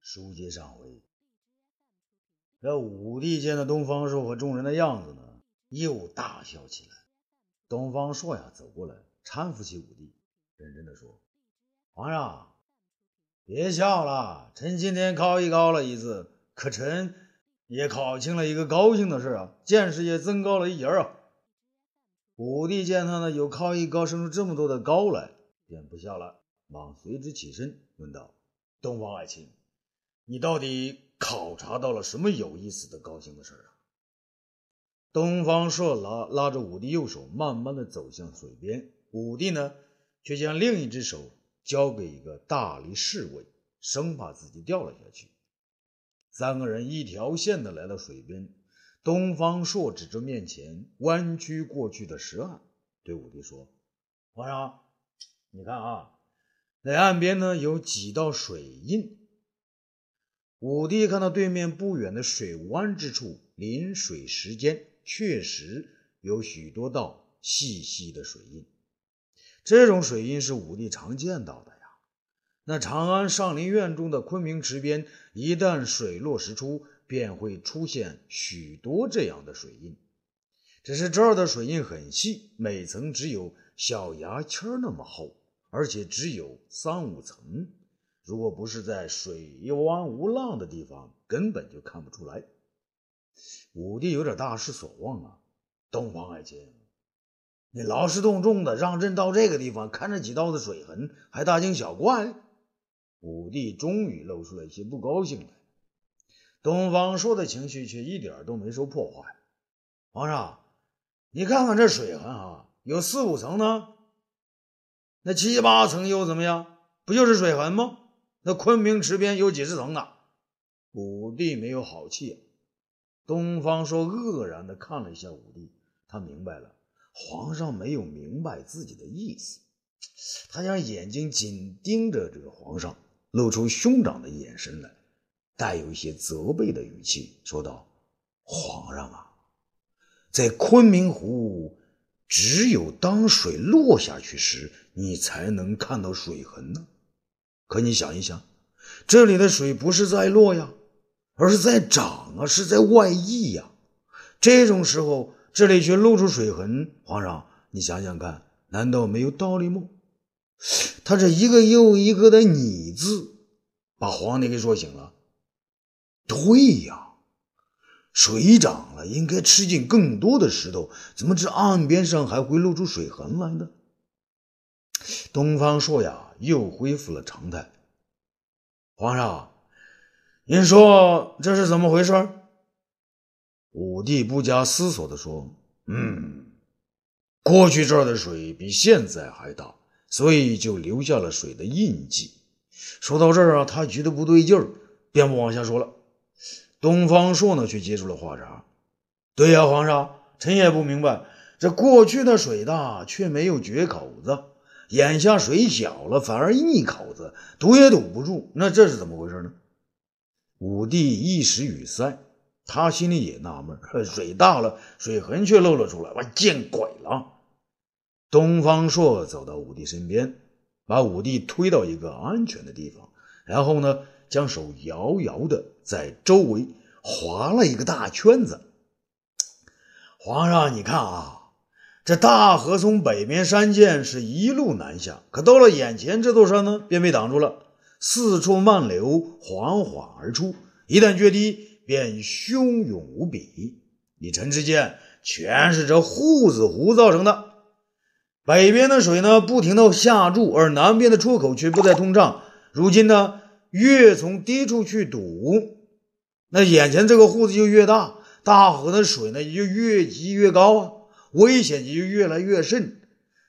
书接上回，这武帝见到东方朔和众人的样子呢，又大笑起来。东方朔呀，走过来搀扶起武帝，认真的说：“皇上，别笑了，臣今天考一高了一次，可臣也考清了一个高兴的事啊，见识也增高了一截啊。”武帝见他呢有考一高生出这么多的高来，便不笑了，忙随之起身问道：“东方爱卿。”你到底考察到了什么有意思的、高兴的事儿啊？东方朔拉拉着武帝右手，慢慢的走向水边。武帝呢，却将另一只手交给一个大力侍卫，生怕自己掉了下去。三个人一条线的来到水边。东方朔指着面前弯曲过去的石岸，对武帝说：“皇上，你看啊，那岸边呢有几道水印。”武帝看到对面不远的水湾之处，临水石间确实有许多道细细的水印。这种水印是武帝常见到的呀。那长安上林苑中的昆明池边，一旦水落石出，便会出现许多这样的水印。只是这儿的水印很细，每层只有小牙签那么厚，而且只有三五层。如果不是在水湾无浪的地方，根本就看不出来。武帝有点大失所望啊！东方爱卿，你劳师动众的让朕到这个地方看这几道的水痕，还大惊小怪。武帝终于露出了一些不高兴来。东方朔的情绪却一点都没受破坏。皇上，你看看这水痕啊，有四五层呢，那七八层又怎么样？不就是水痕吗？那昆明池边有几十层呢？武帝没有好气。东方朔愕然的看了一下武帝，他明白了，皇上没有明白自己的意思。他将眼睛紧盯着这个皇上，露出兄长的眼神来，带有一些责备的语气说道：“皇上啊，在昆明湖，只有当水落下去时，你才能看到水痕呢。”可你想一想，这里的水不是在落呀，而是在涨啊，是在外溢呀。这种时候，这里却露出水痕，皇上，你想想看，难道没有道理吗？他这一个又一个的“你”字，把皇帝给说醒了。对呀，水涨了，应该吃进更多的石头，怎么这岸边上还会露出水痕来呢？东方朔呀。又恢复了常态。皇上，您说这是怎么回事？武帝不加思索地说：“嗯，过去这儿的水比现在还大，所以就留下了水的印记。”说到这儿啊，他觉得不对劲儿，便不往下说了。东方朔呢，却接住了话茬：“对呀，皇上，臣也不明白，这过去的水大，却没有决口子。”眼下水小了，反而一口子，堵也堵不住，那这是怎么回事呢？武帝一时语塞，他心里也纳闷：水大了，水痕却露了出来，我见鬼了！东方朔走到武帝身边，把武帝推到一个安全的地方，然后呢，将手摇摇的在周围划了一个大圈子。皇上，你看啊。这大河从北面山涧是一路南下，可到了眼前这座山呢，便被挡住了。四处漫流，缓缓而出，一旦决堤，便汹涌无比。一臣之见，全是这护子湖造成的。北边的水呢，不停的下注，而南边的出口却不再通畅。如今呢，越从低处去堵，那眼前这个护子就越大，大河的水呢，也就越积越高啊。危险也就越来越甚，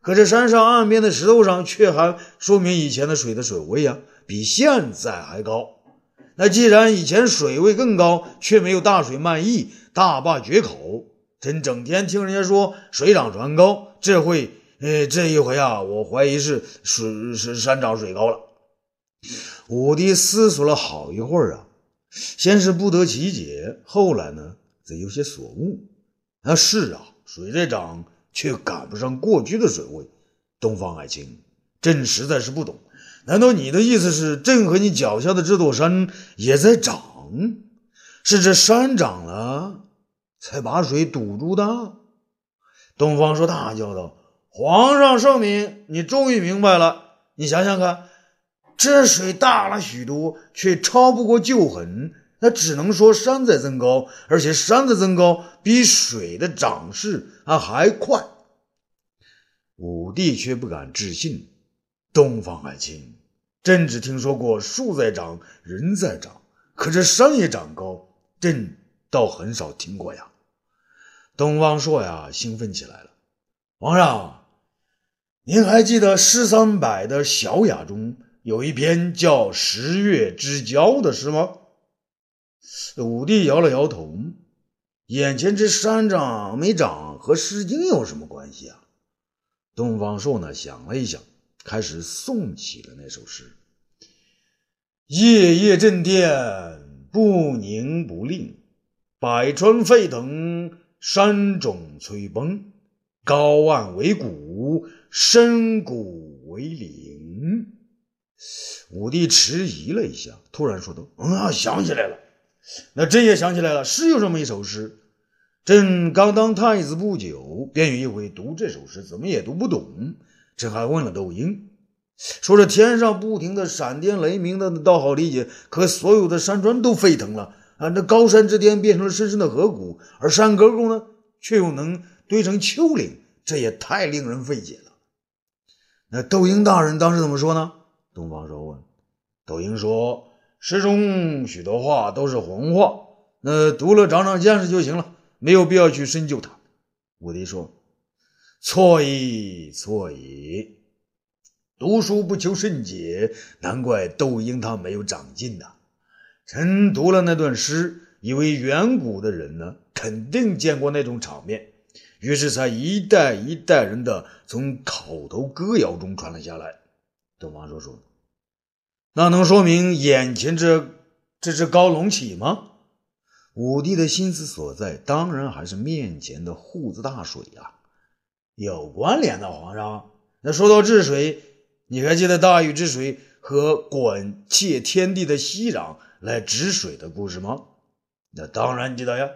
可这山上岸边的石头上却还说明以前的水的水位啊，比现在还高。那既然以前水位更高，却没有大水漫溢、大坝决口，朕整天听人家说水涨船高，这回，呃，这一回啊，我怀疑是水是山涨水高了。武帝思索了好一会儿啊，先是不得其解，后来呢，则有些所悟。那是啊。水在涨，却赶不上过去的水位。东方爱卿，朕实在是不懂，难道你的意思是朕和你脚下的这座山也在涨？是这山涨了，才把水堵住的？东方朔大叫道：“皇上圣明，你终于明白了。你想想看，这水大了许多，却超不过旧痕，那只能说山在增高，而且山的增高比水的涨势啊还快。”武帝却不敢置信：“东方爱卿，朕只听说过树在长，人在长，可这山也长高，朕倒很少听过呀。”东方朔呀，兴奋起来了。皇上，您还记得诗三百的小雅中有一篇叫《十月之交》的诗吗？武帝摇了摇头，眼前这山长没长和《诗经》有什么关系啊？东方朔呢，想了一想，开始诵起了那首诗：“夜夜震天，不宁不令，百川沸腾。”山冢摧崩，高岸为谷，深谷为陵。武帝迟疑了一下，突然说道：“嗯，想起来了，那朕也想起来了，是有这么一首诗。朕刚当太子不久，便有一回读这首诗，怎么也读不懂。朕还问了窦婴，说这天上不停的闪电雷鸣的，倒好理解，可所有的山川都沸腾了。”啊，那高山之巅变成了深深的河谷，而山沟沟呢，却又能堆成丘陵，这也太令人费解了。那窦婴大人当时怎么说呢？东方朔问。窦婴说：“诗中许多话都是红话，那读了长长见识就行了，没有必要去深究它。”武帝说：“错矣，错矣！读书不求甚解，难怪窦婴他没有长进呐。”臣读了那段诗，以为远古的人呢，肯定见过那种场面，于是才一代一代人的从口头歌谣中传了下来。东方朔说：“那能说明眼前这这只高隆起吗？”武帝的心思所在，当然还是面前的户子大水呀，有关联的。皇上，那说到治水，你还记得大禹治水和鲧窃天地的息壤？来治水的故事吗？那当然记得呀。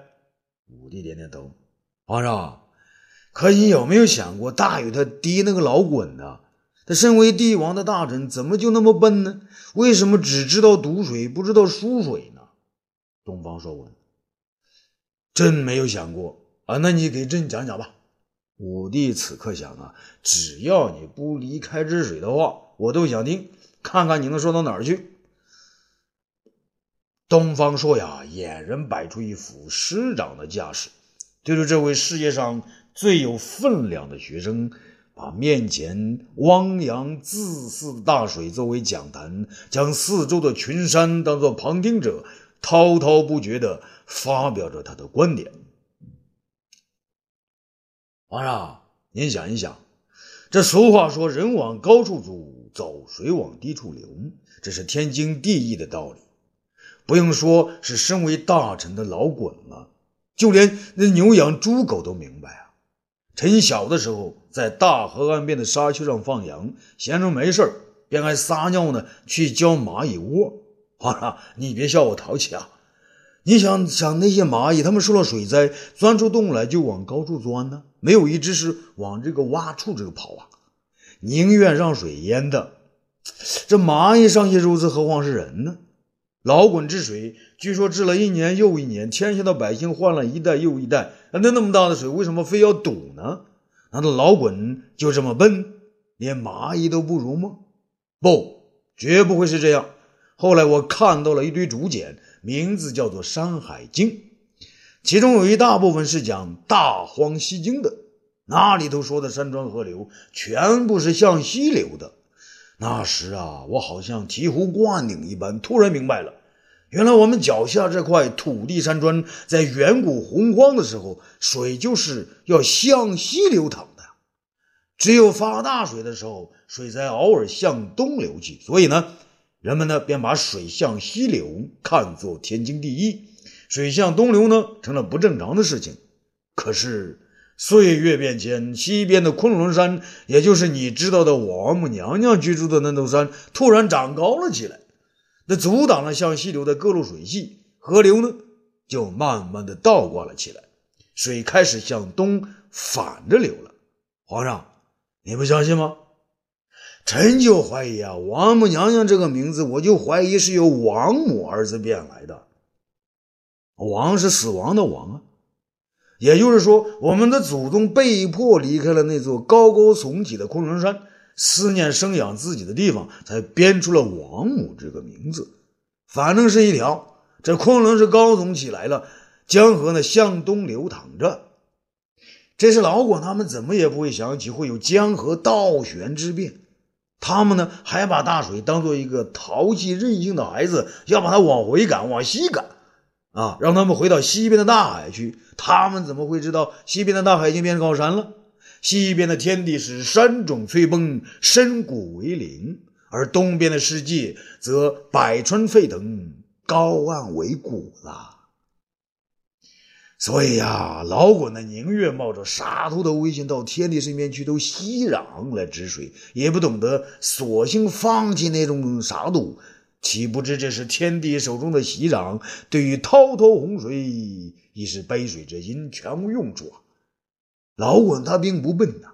武帝点点头。皇上，可你有没有想过，大禹他爹那个老鲧呢？他身为帝王的大臣，怎么就那么笨呢？为什么只知道堵水，不知道疏水呢？东方朔问。朕没有想过啊，那你给朕讲讲吧。武帝此刻想啊，只要你不离开治水的话，我都想听，看看你能说到哪儿去。东方朔呀，俨然摆出一副师长的架势，对着这位世界上最有分量的学生，把面前汪洋恣肆的大水作为讲坛，将四周的群山当作旁听者，滔滔不绝地发表着他的观点。皇上，您想一想，这俗话说“人往高处走，走水往低处流”，这是天经地义的道理。不用说是身为大臣的老滚了，就连那牛羊猪狗都明白啊。臣小的时候在大河岸边的沙丘上放羊，闲着没事便爱撒尿呢，去浇蚂蚁窝。皇上，你别笑我淘气啊！你想想那些蚂蚁，它们受了水灾，钻出洞来就往高处钻呢，没有一只是往这个洼处这个跑啊，宁愿让水淹的。这蚂蚁尚且如此，何况是人呢？老滚治水，据说治了一年又一年，天下的百姓换了一代又一代。那那么大的水，为什么非要堵呢？难道老滚就这么笨，连蚂蚁都不如吗？不，绝不会是这样。后来我看到了一堆竹简，名字叫做《山海经》，其中有一大部分是讲大荒西经的，那里头说的山川河流，全部是向西流的。那时啊，我好像醍醐灌顶一般，突然明白了，原来我们脚下这块土地山川，在远古洪荒的时候，水就是要向西流淌的。只有发大水的时候，水才偶尔向东流去。所以呢，人们呢便把水向西流看作天经地义，水向东流呢成了不正常的事情。可是岁月变迁，西边的昆仑山，也就是你知道的王母娘娘居住的那座山，突然长高了起来，那阻挡了向西流的各路水系，河流呢就慢慢的倒挂了起来，水开始向东反着流了。皇上，你不相信吗？臣就怀疑啊，王母娘娘这个名字，我就怀疑是由王母二字变来的。王是死亡的王啊。也就是说，我们的祖宗被迫离开了那座高高耸起的昆仑山，思念生养自己的地方，才编出了王母这个名字。反正是一条，这昆仑是高耸起来了，江河呢向东流淌着。这是老广他们怎么也不会想起会有江河倒悬之变，他们呢还把大水当做一个淘气任性的孩子，要把它往回赶，往西赶。啊，让他们回到西边的大海去。他们怎么会知道西边的大海已经变成高山了？西边的天地是山冢翠崩，深谷为陵，而东边的世界则百川沸腾，高岸为谷了。所以呀，老滚呢宁愿冒着杀头的危险到天帝身边去都息壤来止水，也不懂得索性放弃那种杀戮。岂不知这是天帝手中的席壤，对于滔滔洪水已是杯水之心，全无用处啊！老滚他并不笨呐，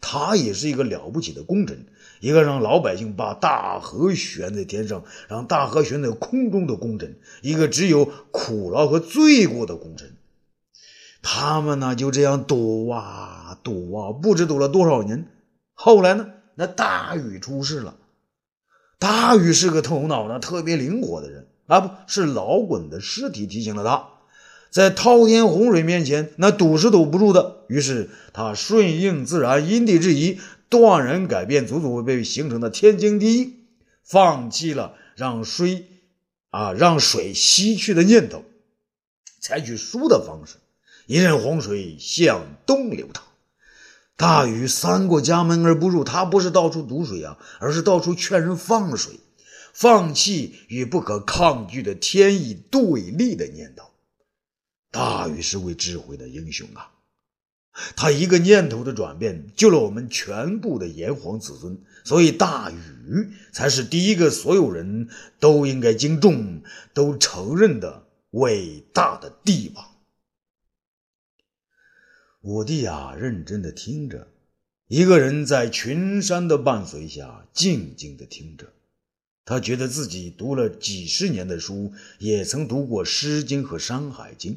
他也是一个了不起的功臣，一个让老百姓把大河悬在天上，让大河悬在空中的功臣，一个只有苦劳和罪过的功臣。他们呢就这样赌啊赌啊，不知赌了多少年。后来呢，那大禹出事了。大禹是个头脑呢特别灵活的人啊，不是老滚的尸体提醒了他，在滔天洪水面前，那堵是堵不住的。于是他顺应自然，因地制宜，断然改变祖祖辈辈形成的天经地义，放弃了让水啊让水西去的念头，采取输的方式，一任洪水向东流淌。大禹三过家门而不入，他不是到处堵水啊，而是到处劝人放水，放弃与不可抗拒的天意对立的念头。大禹是位智慧的英雄啊，他一个念头的转变，救了我们全部的炎黄子孙，所以大禹才是第一个所有人都应该敬重、都承认的伟大的帝王。武帝啊，认真的听着，一个人在群山的伴随下静静的听着。他觉得自己读了几十年的书，也曾读过《诗经》和《山海经》，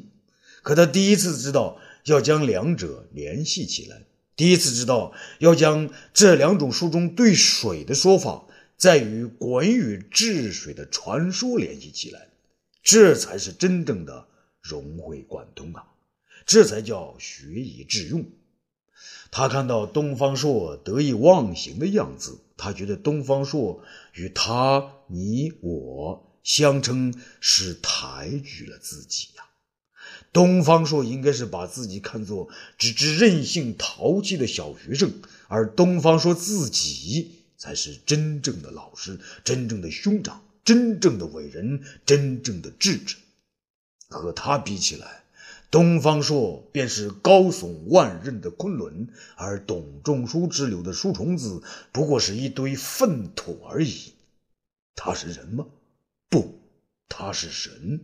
可他第一次知道要将两者联系起来，第一次知道要将这两种书中对水的说法，在与鲧禹治水的传说联系起来，这才是真正的融会贯通啊！这才叫学以致用。他看到东方朔得意忘形的样子，他觉得东方朔与他、你、我相称是抬举了自己呀。东方朔应该是把自己看作只知任性淘气的小学生，而东方朔自己才是真正的老师、真正的兄长、真正的伟人、真正的智者。和他比起来，东方朔便是高耸万仞的昆仑，而董仲舒之流的书虫子不过是一堆粪土而已。他是人吗？不，他是神。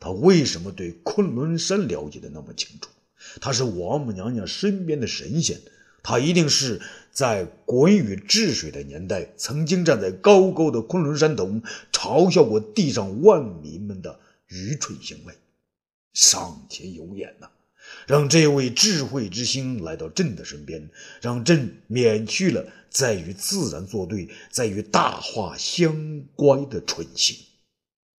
他为什么对昆仑山了解的那么清楚？他是王母娘娘身边的神仙，他一定是在鲧禹治水的年代，曾经站在高高的昆仑山头，嘲笑过地上万民们的愚蠢行为。上天有眼呐，让这位智慧之星来到朕的身边，让朕免去了在与自然作对、在与大化相关的蠢行。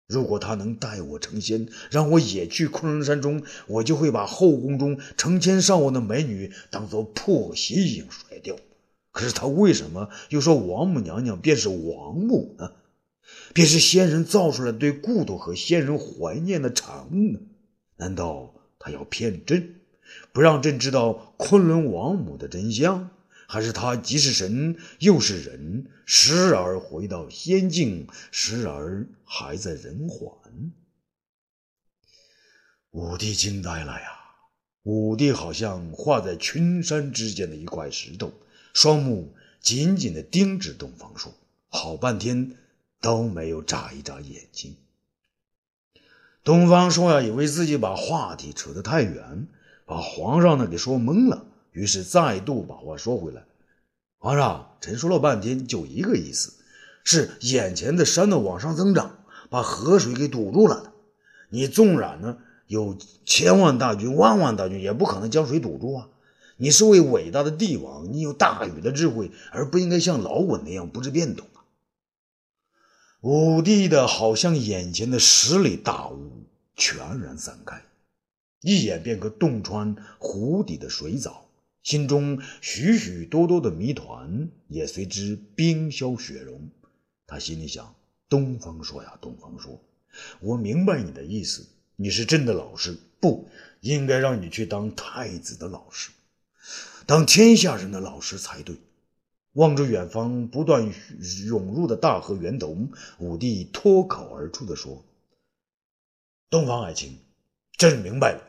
如果他能带我成仙，让我也去昆仑山中，我就会把后宫中成千上万的美女当做破鞋一样甩掉。可是他为什么又说王母娘娘便是王母呢？便是仙人造出来对故土和仙人怀念的产物呢？难道他要骗朕，不让朕知道昆仑王母的真相？还是他既是神又是人，时而回到仙境，时而还在人寰？武帝惊呆了呀！武帝好像画在群山之间的一块石头，双目紧紧地盯着东方朔，好半天都没有眨一眨眼睛。东方朔呀，以为自己把话题扯得太远，把皇上呢给说懵了，于是再度把话说回来：“皇上，臣说了半天，就一个意思，是眼前的山呢往上增长，把河水给堵住了。你纵然呢？”有千万大军、万万大军，也不可能将水堵住啊！你是位伟大的帝王，你有大禹的智慧，而不应该像老滚那样不知变通！武帝的好像眼前的十里大雾全然散开，一眼便可洞穿湖底的水藻，心中许许多多的谜团也随之冰消雪融。他心里想：东方说呀，东方说，我明白你的意思。你是朕的老师，不应该让你去当太子的老师，当天下人的老师才对。望着远方不断涌入的大河源头，武帝脱口而出的说：“东方爱卿，朕明白了。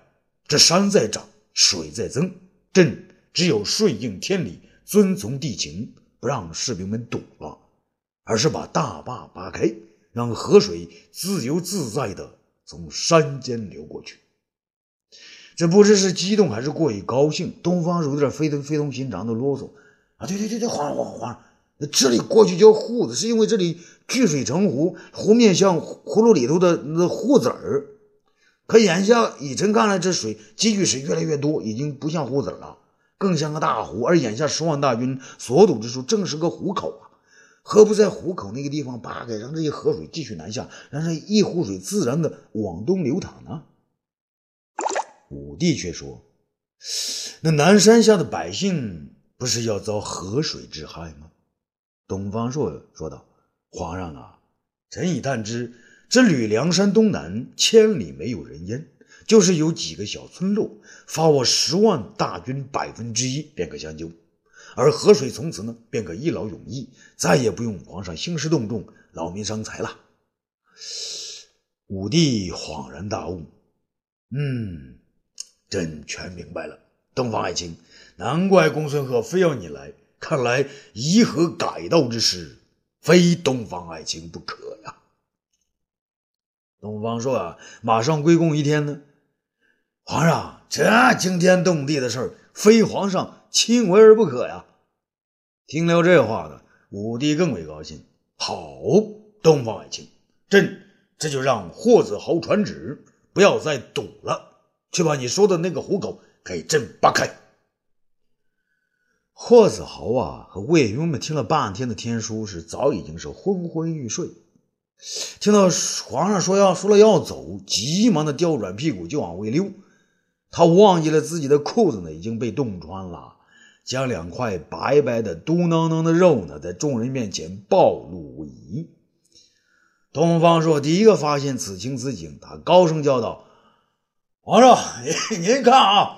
这山在长，水在增，朕只有顺应天理，遵从地情，不让士兵们堵了，而是把大坝扒开，让河水自由自在的。”从山间流过去，这不知是激动还是过于高兴。东方有点非同非同寻常的啰嗦啊！对对对对，皇上皇上皇上，这里过去叫户子，是因为这里聚水成湖，湖面像葫芦里头的那糊子儿。可眼下以臣看来，这水积聚水越来越多，已经不像糊子了，更像个大湖。而眼下十万大军所堵之处，正是个湖口啊！何不在湖口那个地方扒开，让这些河水继续南下，让这一湖水自然的往东流淌呢？武帝却说：“那南山下的百姓不是要遭河水之害吗？”东方朔说道：“皇上啊，臣已探知，这吕梁山东南千里没有人烟，就是有几个小村落，发我十万大军百分之一，便可相救。”而河水从此呢，便可一劳永逸，再也不用皇上兴师动众、劳民伤财了。武帝恍然大悟，嗯，朕全明白了。东方爱卿，难怪公孙贺非要你来，看来夷河改道之事，非东方爱卿不可呀。东方朔啊，马上归功一天呢。皇上，这惊天动地的事儿，非皇上亲为而不可呀。听了这话呢，武帝更为高兴。好，东方爱卿，朕这就让霍子豪传旨，不要再堵了，去把你说的那个虎口给朕扒开。霍子豪啊和卫兵们听了半天的天书，是早已经是昏昏欲睡。听到皇上说要说了要走，急忙的调转屁股就往外溜。他忘记了自己的裤子呢已经被冻穿了。将两块白白的、嘟囔囔的肉呢，在众人面前暴露无遗。东方朔第一个发现此情此景，他高声叫道：“皇上，您看啊，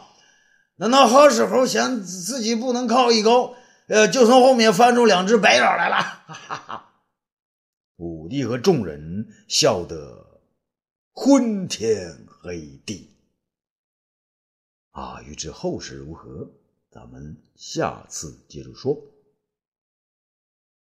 难道好时候嫌自己不能靠一高，呃，就从后面翻出两只白眼来了？”哈哈哈！武帝和众人笑得昏天黑地。啊，欲知后事如何？咱们下次接着说。